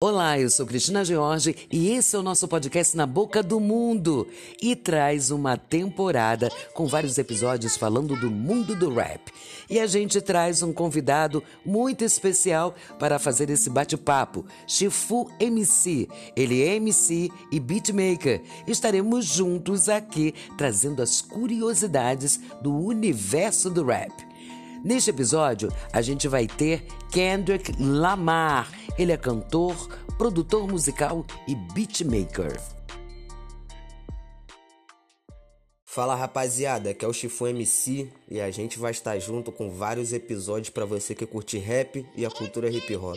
Olá, eu sou Cristina George e esse é o nosso podcast Na Boca do Mundo e traz uma temporada com vários episódios falando do mundo do rap. E a gente traz um convidado muito especial para fazer esse bate-papo, Chifu MC. Ele é MC e beatmaker. Estaremos juntos aqui trazendo as curiosidades do universo do rap. Neste episódio, a gente vai ter Kendrick Lamar. Ele é cantor, produtor musical e beatmaker. Fala rapaziada, aqui é o Chifu MC e a gente vai estar junto com vários episódios para você que curte rap e a cultura hip hop.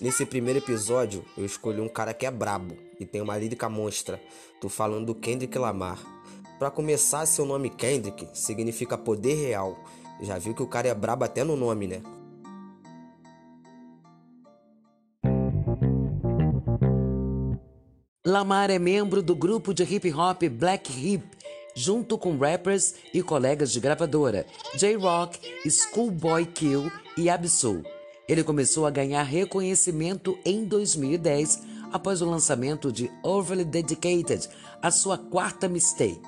Nesse primeiro episódio, eu escolhi um cara que é brabo e tem uma lírica monstra. Tô falando do Kendrick Lamar. Para começar, seu nome Kendrick significa poder real já viu que o cara é brabo até no nome, né? Lamar é membro do grupo de hip hop Black Hip, junto com rappers e colegas de gravadora J-Rock, Schoolboy Q e Absol. Ele começou a ganhar reconhecimento em 2010 após o lançamento de Overly Dedicated, a sua quarta mixtape.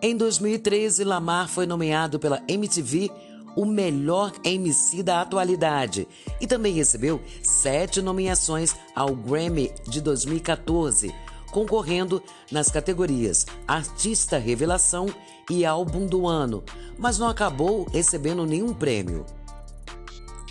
Em 2013, Lamar foi nomeado pela MTV o melhor MC da atualidade e também recebeu sete nomeações ao Grammy de 2014, concorrendo nas categorias Artista Revelação e Álbum do Ano, mas não acabou recebendo nenhum prêmio.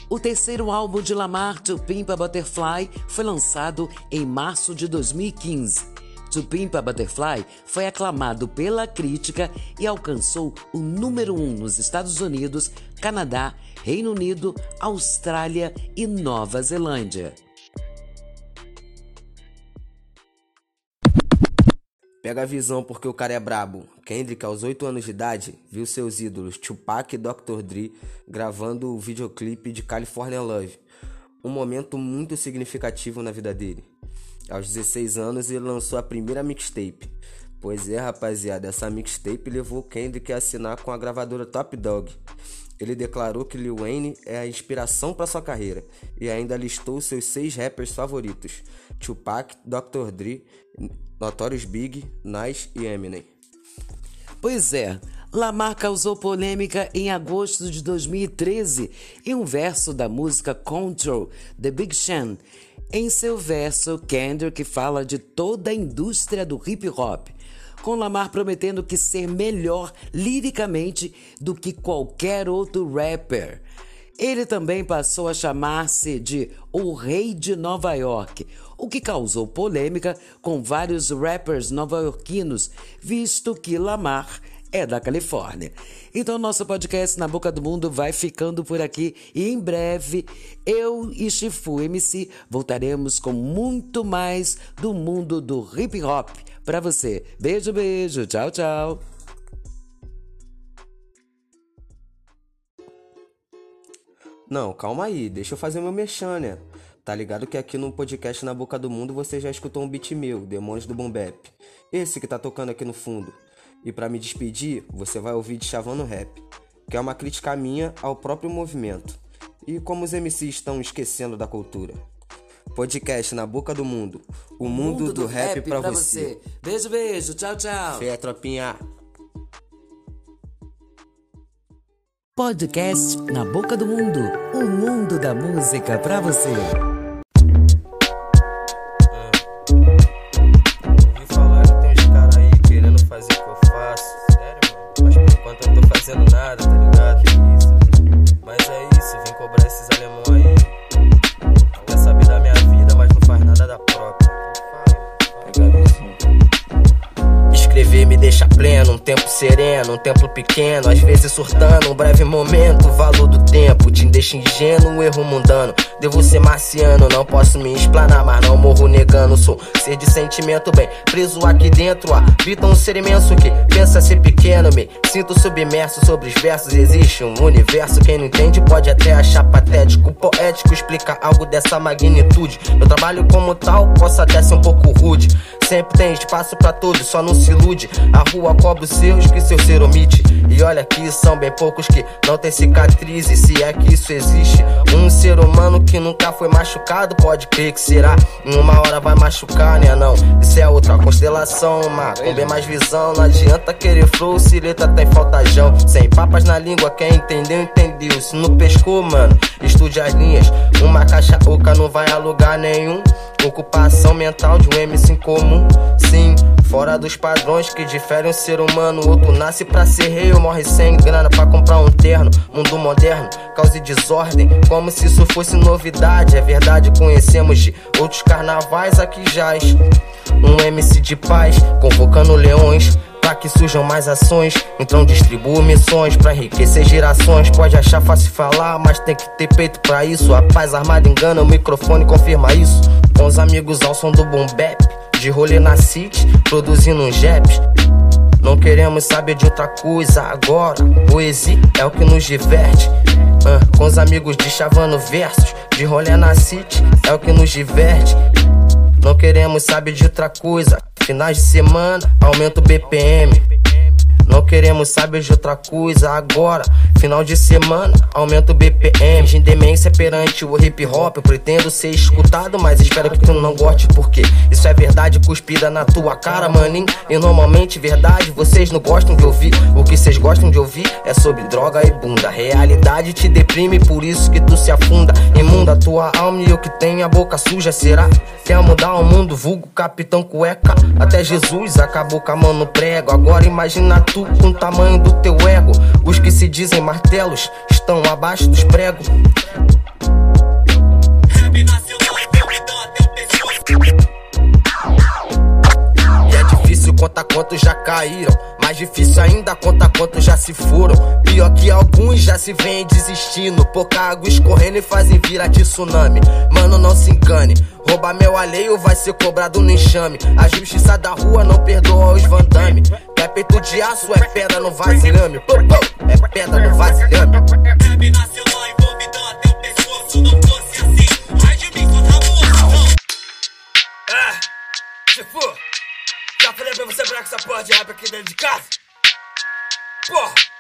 O terceiro álbum de Lamar, To Pimp a Butterfly, foi lançado em março de 2015 To Pimp a Butterfly foi aclamado pela crítica e alcançou o número 1 um nos Estados Unidos, Canadá, Reino Unido, Austrália e Nova Zelândia. Pega a visão porque o cara é brabo. Kendrick, aos 8 anos de idade, viu seus ídolos Tupac e Dr. Dre gravando o videoclipe de California Love. Um momento muito significativo na vida dele. Aos 16 anos ele lançou a primeira mixtape. Pois é, rapaziada, essa mixtape levou Kendrick a assinar com a gravadora Top Dog. Ele declarou que Lil Wayne é a inspiração para sua carreira e ainda listou seus seis rappers favoritos: Tupac, Dr. Dre, Notorious Big, Nas e Eminem. Pois é, Lamar causou polêmica em agosto de 2013 em um verso da música Control, The Big Sean. Em seu verso, Kendrick fala de toda a indústria do hip hop, com Lamar prometendo que ser melhor liricamente do que qualquer outro rapper. Ele também passou a chamar-se de o Rei de Nova York, o que causou polêmica com vários rappers nova-iorquinos, visto que Lamar é da Califórnia. Então, nosso podcast Na Boca do Mundo vai ficando por aqui e em breve eu e Chifu MC voltaremos com muito mais do mundo do hip hop para você. Beijo, beijo, tchau, tchau. Não, calma aí, deixa eu fazer meu mexão, né? Tá ligado que aqui no podcast Na Boca do Mundo você já escutou um beat meu, Demônios do Bombep. Esse que tá tocando aqui no fundo. E para me despedir, você vai ouvir de Chavando Rap, que é uma crítica minha ao próprio movimento e como os MCs estão esquecendo da cultura. Podcast na boca do mundo. O, mundo, mundo, do, do rap, rap pra, pra você. você. Beijo, beijo. Tchau, tchau. Fé, tropinha. Podcast na boca do mundo. O mundo da música pra você. Sereno, um templo pequeno, às vezes surtando, um breve momento, o valor do tempo te deixa ingênuo, um erro mundano. Devo ser marciano, não posso me explanar, mas não morro negando. Sou ser de sentimento bem preso aqui dentro. Habita um ser imenso que pensa ser pequeno. Me sinto submerso sobre os versos. Existe um universo, quem não entende pode até achar patético. Poético explica algo dessa magnitude. Meu trabalho como tal posso até ser um pouco rude. Sempre tem espaço para todos, só não se ilude. A rua cobra os seus que seu ser omite. E olha que são bem poucos que não tem cicatrizes, se é que isso existe. Um ser humano que nunca foi machucado, pode crer que será. Em uma hora vai machucar, né? Não, isso é outra constelação, uma com bem mais visão. Não adianta querer flow se letra tem faltajão. Sem papas na língua, quem entendeu, entendeu. Se não pescou, mano, as linhas. Uma caixa oca não vai a lugar nenhum. Ocupação mental de um MC comum, sim. Fora dos padrões que diferem o ser humano. Outro nasce pra ser rei ou morre sem grana pra comprar um terno. Mundo moderno, causa desordem, como se isso fosse novidade. É verdade, conhecemos de outros carnavais aqui jaz. Um MC de paz, convocando leões Pra que surjam mais ações, então distribuo missões pra enriquecer gerações. Pode achar fácil falar, mas tem que ter peito pra isso. A paz armada engana, o microfone confirma isso. Com os amigos ao som do boom de rolê na city, produzindo uns japs. Não queremos saber de outra coisa agora. Poesia é o que nos diverte. Uh, com os amigos de chavando versos, de rolê na city, é o que nos diverte. Não queremos saber de outra coisa. Finais de semana, aumenta o BPM. Não queremos saber de outra coisa agora. Final de semana, aumenta o BPM. De demência perante o hip hop. Eu pretendo ser escutado, mas espero que tu não goste, porque isso é verdade cuspida na tua cara, maninho. E normalmente, verdade, vocês não gostam de ouvir. O que vocês gostam de ouvir é sobre droga e bunda. Realidade te deprime, por isso que tu se afunda. Imunda tua alma e eu que tenho a boca suja, será? Quer mudar o mundo, vulgo capitão cueca. Até Jesus acabou com a mão no prego. Agora imagina com o tamanho do teu ego. Os que se dizem martelos estão abaixo dos pregos. E é difícil contar quantos já caíram. Mais difícil ainda contar quantos já se foram. Pior que alguns já se vêm desistindo. Pouca água escorrendo e fazem virar de tsunami. Mano, não se engane. Roubar meu alheio vai ser cobrado no enxame. A justiça da rua não perdoa os vandame. É peito de aço, é pedra no vasilhame. Pô, pô, é pedra no vasilhame. Mim, contra morto. Ah, tipo, já falei pra você brincar com essa porra de rap aqui dentro de casa? Porra.